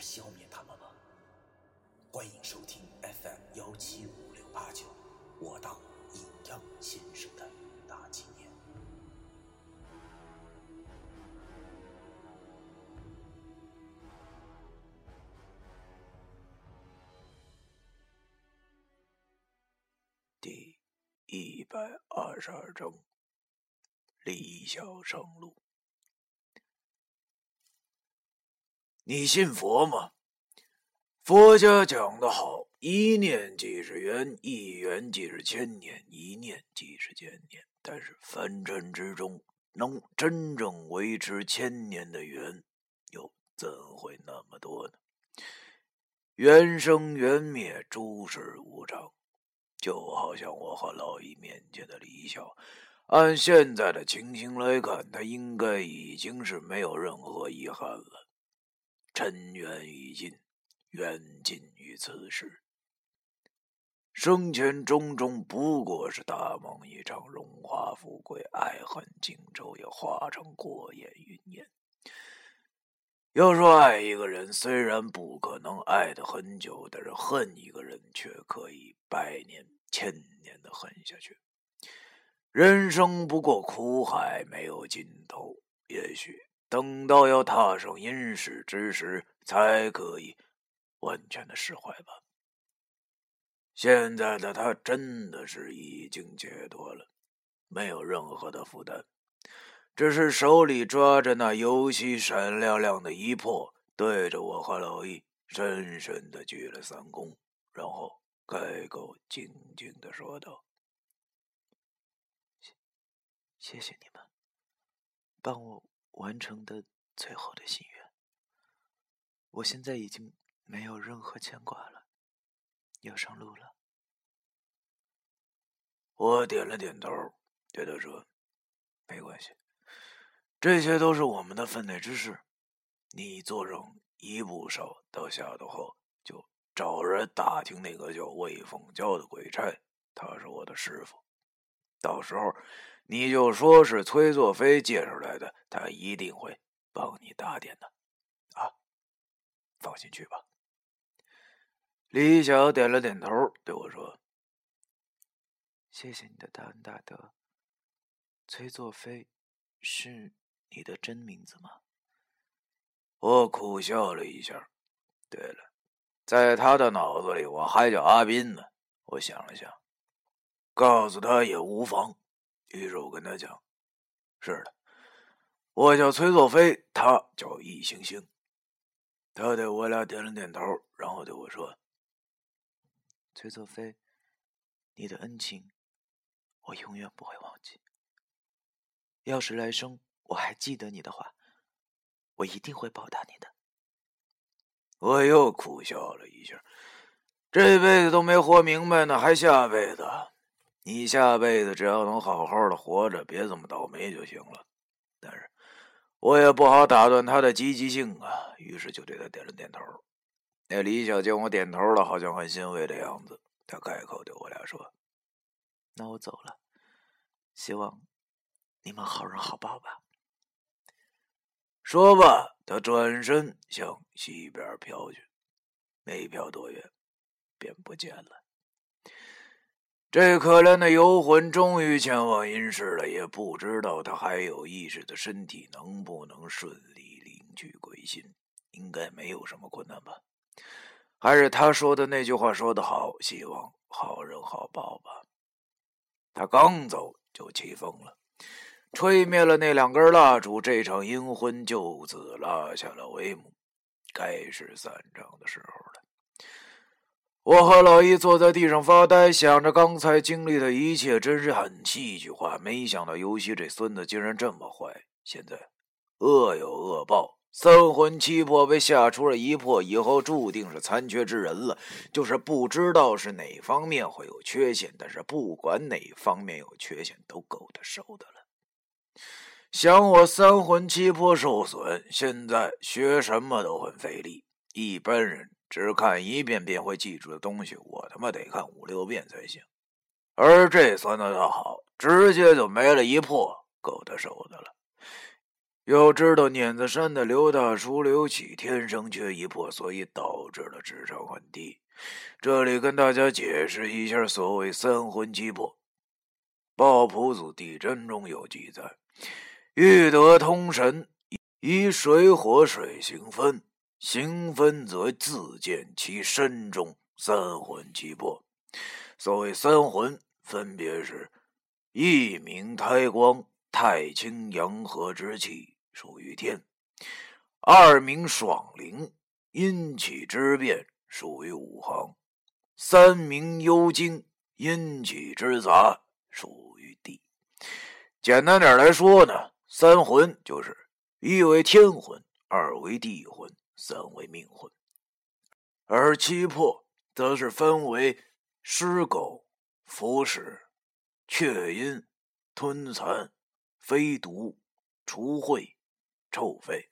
消灭他们吗？欢迎收听 FM 幺七五六八九，我当阴阳先生的大纪念。第一百二十二章，李小上路。你信佛吗？佛家讲得好，一念即是缘，一缘即是千年，一念即是千年。但是凡尘之中，能真正维持千年的缘，又怎会那么多呢？缘生缘灭，诸事无常。就好像我和老易面前的李笑，按现在的情形来看，他应该已经是没有任何遗憾了。尘缘已尽，缘尽于此时。生前种种不过是大梦一场，荣华富贵、爱恨情仇也化成过眼云烟。要说爱一个人，虽然不可能爱得很久，但是恨一个人却可以百年、千年的恨下去。人生不过苦海，没有尽头。也许。等到要踏上阴世之时，才可以完全的释怀吧。现在的他真的是已经解脱了，没有任何的负担，只是手里抓着那游戏闪亮亮的一魄，对着我和老易深深的鞠了三躬，然后开口静静的说道：“谢，谢谢你们，帮我。”完成的最后的心愿，我现在已经没有任何牵挂了，要上路了。我点了点头，对他说：“没关系，这些都是我们的分内之事。你做上一步手，到下头后就找人打听那个叫魏凤娇的鬼差，他是我的师傅。到时候。”你就说是崔作飞介绍来的，他一定会帮你打点的，啊，放心去吧。李晓点了点头，对我说：“谢谢你的大恩大德。崔作飞是你的真名字吗？”我苦笑了一下。对了，在他的脑子里，我还叫阿斌呢。我想了想，告诉他也无妨。于是我跟他讲：“是的，我叫崔作飞，他叫易星星。”他对我俩点了点头，然后对我说：“崔作飞，你的恩情，我永远不会忘记。要是来生我还记得你的话，我一定会报答你的。”我又苦笑了一下，这辈子都没活明白呢，还下辈子？你下辈子只要能好好的活着，别这么倒霉就行了。但是，我也不好打断他的积极性啊，于是就对他点了点头。那李小见我点头了，好像很欣慰的样子，他开口对我俩说：“那我走了，希望你们好人好报吧。”说罢，他转身向西边飘去，没飘多远，便不见了。这可怜的游魂终于前往阴世了，也不知道他还有意识的身体能不能顺利领取归心，应该没有什么困难吧？还是他说的那句话说得好，希望好人好报吧。他刚走就起风了，吹灭了那两根蜡烛，这场阴婚就此拉下了帷幕，该是散场的时候了。我和老易坐在地上发呆，想着刚才经历的一切，真是很戏剧化。没想到游戏这孙子竟然这么坏，现在恶有恶报，三魂七魄被吓出了一魄以后，注定是残缺之人了。就是不知道是哪方面会有缺陷，但是不管哪方面有缺陷，都够他受的了。想我三魂七魄受损，现在学什么都很费力。一般人只看一遍便会记住的东西，我他妈得看五六遍才行。而这算得倒好，直接就没了一魄，够他受的了。要知道，碾子山的刘大叔刘启天生缺一魄，所以导致了智商很低。这里跟大家解释一下，所谓三魂七魄。抱朴祖地真中有记载：欲得通神，以水火水行分，行分则自见其身中三魂七魄。所谓三魂，分别是一明胎光，太清阳和之气。属于天，二名爽灵，阴气之变属于五行；三名幽精，阴气之杂属于地。简单点来说呢，三魂就是一为天魂，二为地魂，三为命魂；而七魄则是分为尸狗、腐屎、雀阴、吞蚕、飞毒、除秽。臭肺，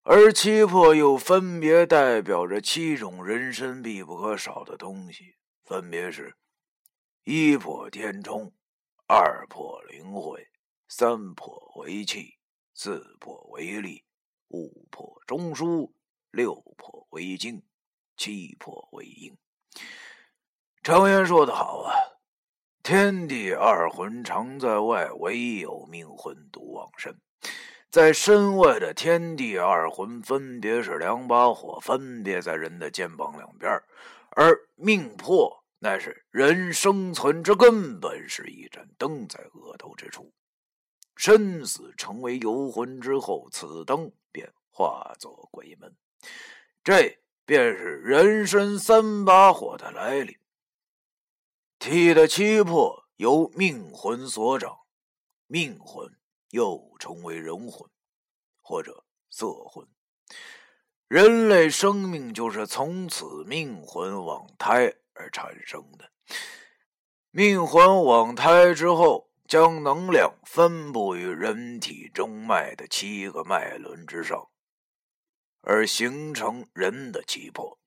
而七魄又分别代表着七种人身必不可少的东西，分别是：一魄天冲，二魄灵慧，三魄为气，四魄为力，五魄中枢，六魄为精，七魄为阴。常言说得好啊，天地二魂常在外，唯有命魂独往身。在身外的天地二魂，分别是两把火，分别在人的肩膀两边而命魄乃是人生存之根本，是一盏灯在额头之处。身死成为游魂之后，此灯化作鬼门。这便是人身三把火的来历。体的七魄由命魂所掌，命魂。又称为人魂，或者色魂。人类生命就是从此命魂往胎而产生的。命魂往胎之后，将能量分布于人体中脉的七个脉轮之上，而形成人的气魄。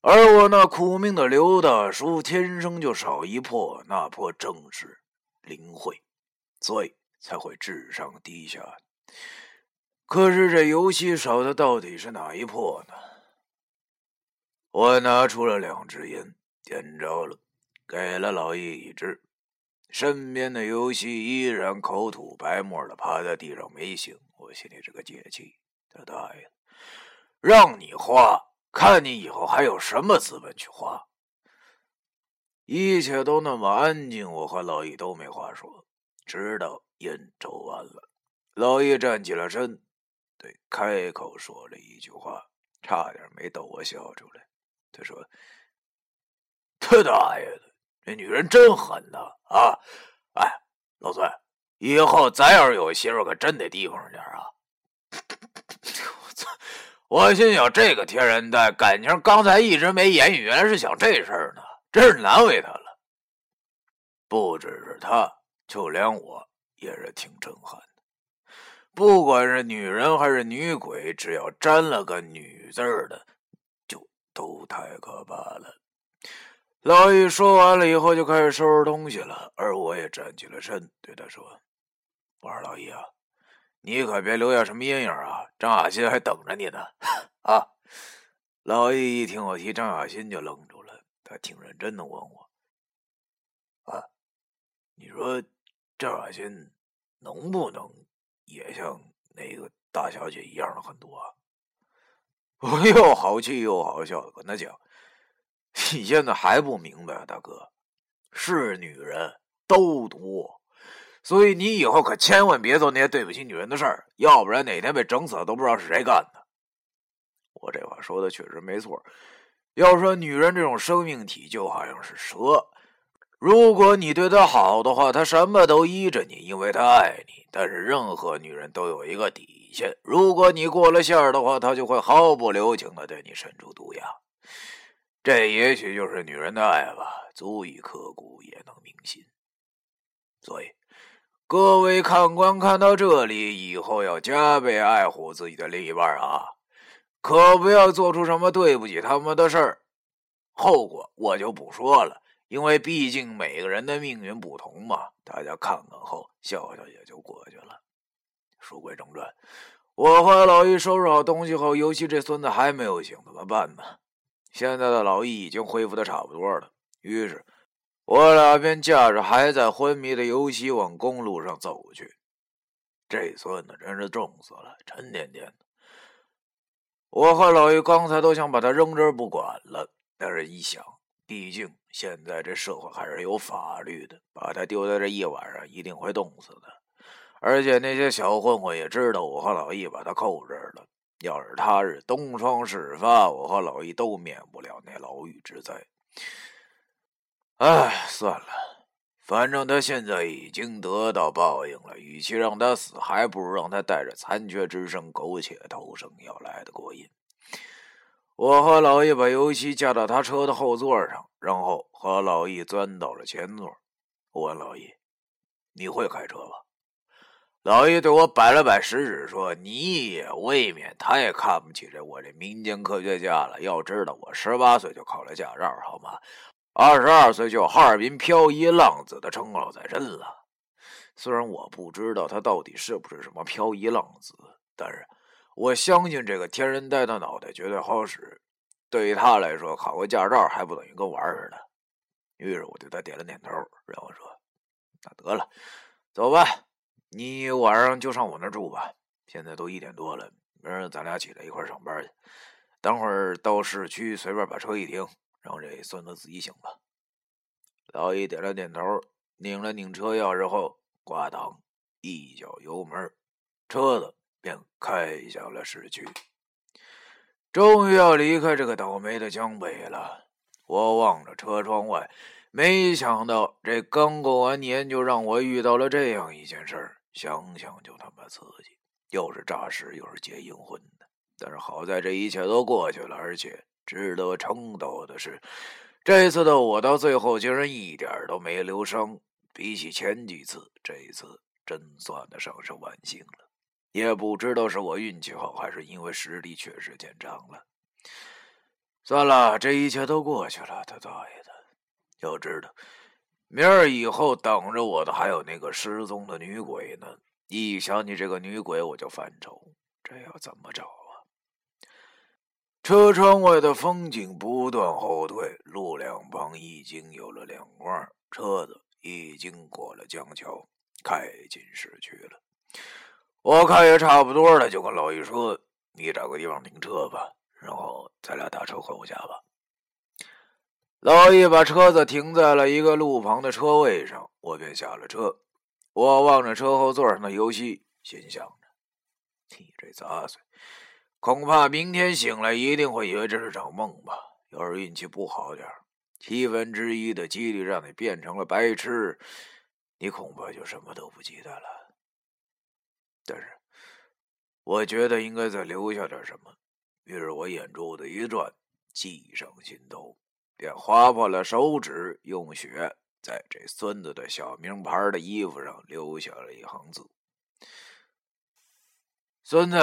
而我那苦命的刘大叔，天生就少一魄，那魄正是灵慧，所以。才会智商低下。可是这游戏少的到底是哪一魄呢？我拿出了两支烟，点着了，给了老易一支。身边的游戏依然口吐白沫的趴在地上没醒。我心里这个解气，他大爷的！让你花，看你以后还有什么资本去花？一切都那么安静，我和老易都没话说，直到。烟抽完了，老易站起了身，对开口说了一句话，差点没逗我笑出来。他说：“他大爷的，这女人真狠呐！啊，哎，老孙，以后咱要是有媳妇，可真得提防着点啊！” 我操！我心想，这个天然呆，感情刚才一直没言语，原来是想这事儿呢，真是难为他了。不只是他，就连我。也是挺震撼的，不管是女人还是女鬼，只要沾了个女字儿的，就都太可怕了。老易说完了以后，就开始收拾东西了，而我也站起了身，对他说：“我说老易啊，你可别留下什么阴影啊，张雅欣还等着你呢。”啊！老易一听我提张雅欣，就愣住了，他挺认真的问我：“啊，你说？”张雅欣能不能也像那个大小姐一样的很多？啊？我又好气又好笑的跟他讲：“你现在还不明白啊，大哥，是女人都多，所以你以后可千万别做那些对不起女人的事儿，要不然哪天被整死了都不知道是谁干的。”我这话说的确实没错。要说女人这种生命体，就好像是蛇。如果你对她好的话，她什么都依着你，因为她爱你。但是任何女人都有一个底线。如果你过了线儿的话，她就会毫不留情的对你伸出毒牙。这也许就是女人的爱吧，足以刻骨，也能铭心。所以，各位看官看到这里，以后要加倍爱护自己的另一半啊，可不要做出什么对不起他们的事儿。后果我就不说了，因为毕竟每个人的命运不同嘛。大家看看后笑笑也就过去了。书归正传，我和老易收拾好东西后，尤其这孙子还没有醒，怎么办呢？现在的老易已经恢复的差不多了，于是。我俩便驾着还在昏迷的尤西往公路上走去。这孙子真是重死了，沉甸甸的。我和老于刚才都想把他扔这儿不管了，但是一想，毕竟现在这社会还是有法律的，把他丢在这一晚上一定会冻死的。而且那些小混混也知道我和老易把他扣这儿了，要是他日东窗事发，我和老易都免不了那牢狱之灾。哎，算了，反正他现在已经得到报应了。与其让他死，还不如让他带着残缺之身苟且偷生，要来的过瘾。我和老易把尤其架到他车的后座上，然后和老易钻到了前座。我问老易：“你会开车吧？”老易对我摆了摆食指，说：“你也未免太看不起这我这民间科学家了。要知道，我十八岁就考了驾照，好吗？”二十二岁就有哈尔滨漂移浪子的称号在身了。虽然我不知道他到底是不是什么漂移浪子，但是我相信这个天人呆的脑袋绝对好使。对于他来说，考个驾照还不等于跟玩似的。于是我对他点了点头，然后说：“那得了，走吧，你晚上就上我那儿住吧。现在都一点多了，明儿咱俩起来一块上班去。等会儿到市区随便把车一停。”让这孙子自己醒吧。老易点了点头，拧了拧车钥匙后，挂档一脚油门，车子便开向了市区。终于要离开这个倒霉的江北了。我望着车窗外，没想到这刚过完年就让我遇到了这样一件事儿，想想就他妈刺激，又是诈尸又是结阴婚的。但是好在这一切都过去了，而且。值得称道的是，这次的我到最后竟然一点都没留伤。比起前几次，这一次真算得上是万幸了。也不知道是我运气好，还是因为实力确实见长了。算了，这一切都过去了，他大爷的！要知道，明儿以后等着我的还有那个失踪的女鬼呢。一想起这个女鬼，我就犯愁，这要怎么找？车窗外的风景不断后退，路两旁已经有了亮光，车子已经过了江桥，开进市区了。我看也差不多了，就跟老易说：“你找个地方停车吧，然后咱俩打车回我家吧。”老易把车子停在了一个路旁的车位上，我便下了车。我望着车后座上的游戏，心想着：“你这杂碎。”恐怕明天醒来一定会以为这是场梦吧。要是运气不好点七分之一的几率让你变成了白痴，你恐怕就什么都不记得了。但是，我觉得应该再留下点什么。于是我眼珠子一转，计上心头，便划破了手指，用血在这孙子的小名牌的衣服上留下了一行字：“孙子。”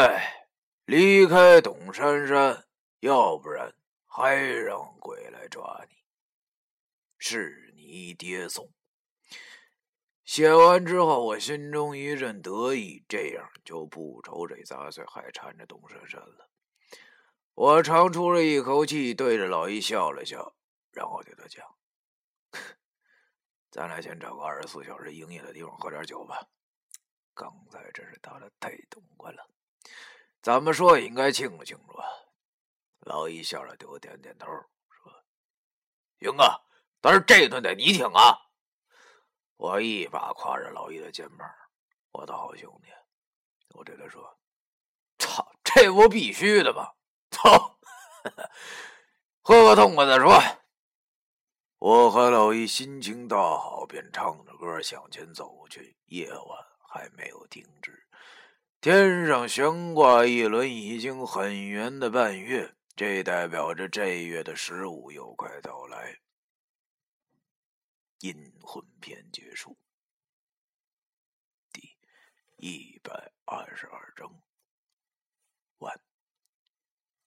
离开董珊珊，要不然还让鬼来抓你。是你爹送。写完之后，我心中一阵得意，这样就不愁这杂碎还缠着董珊珊了。我长出了一口气，对着老易笑了笑，然后对他讲：“咱俩先找个二十四小时营业的地方喝点酒吧。刚才真是打的太痛快了。”怎么说也应该庆祝庆祝啊！老易笑着对我点点头，说：“行啊，但是这顿得你请啊！”我一把挎着老易的肩膀：“我的好兄弟，我对他说：‘操，这不必须的吗？’走，喝个痛快再说。”我和老易心情大好，便唱着歌向前走去。夜晚还没有停止。天上悬挂一轮已经很圆的半月，这代表着这月的十五又快到来。阴魂篇结束，第一百二十二章。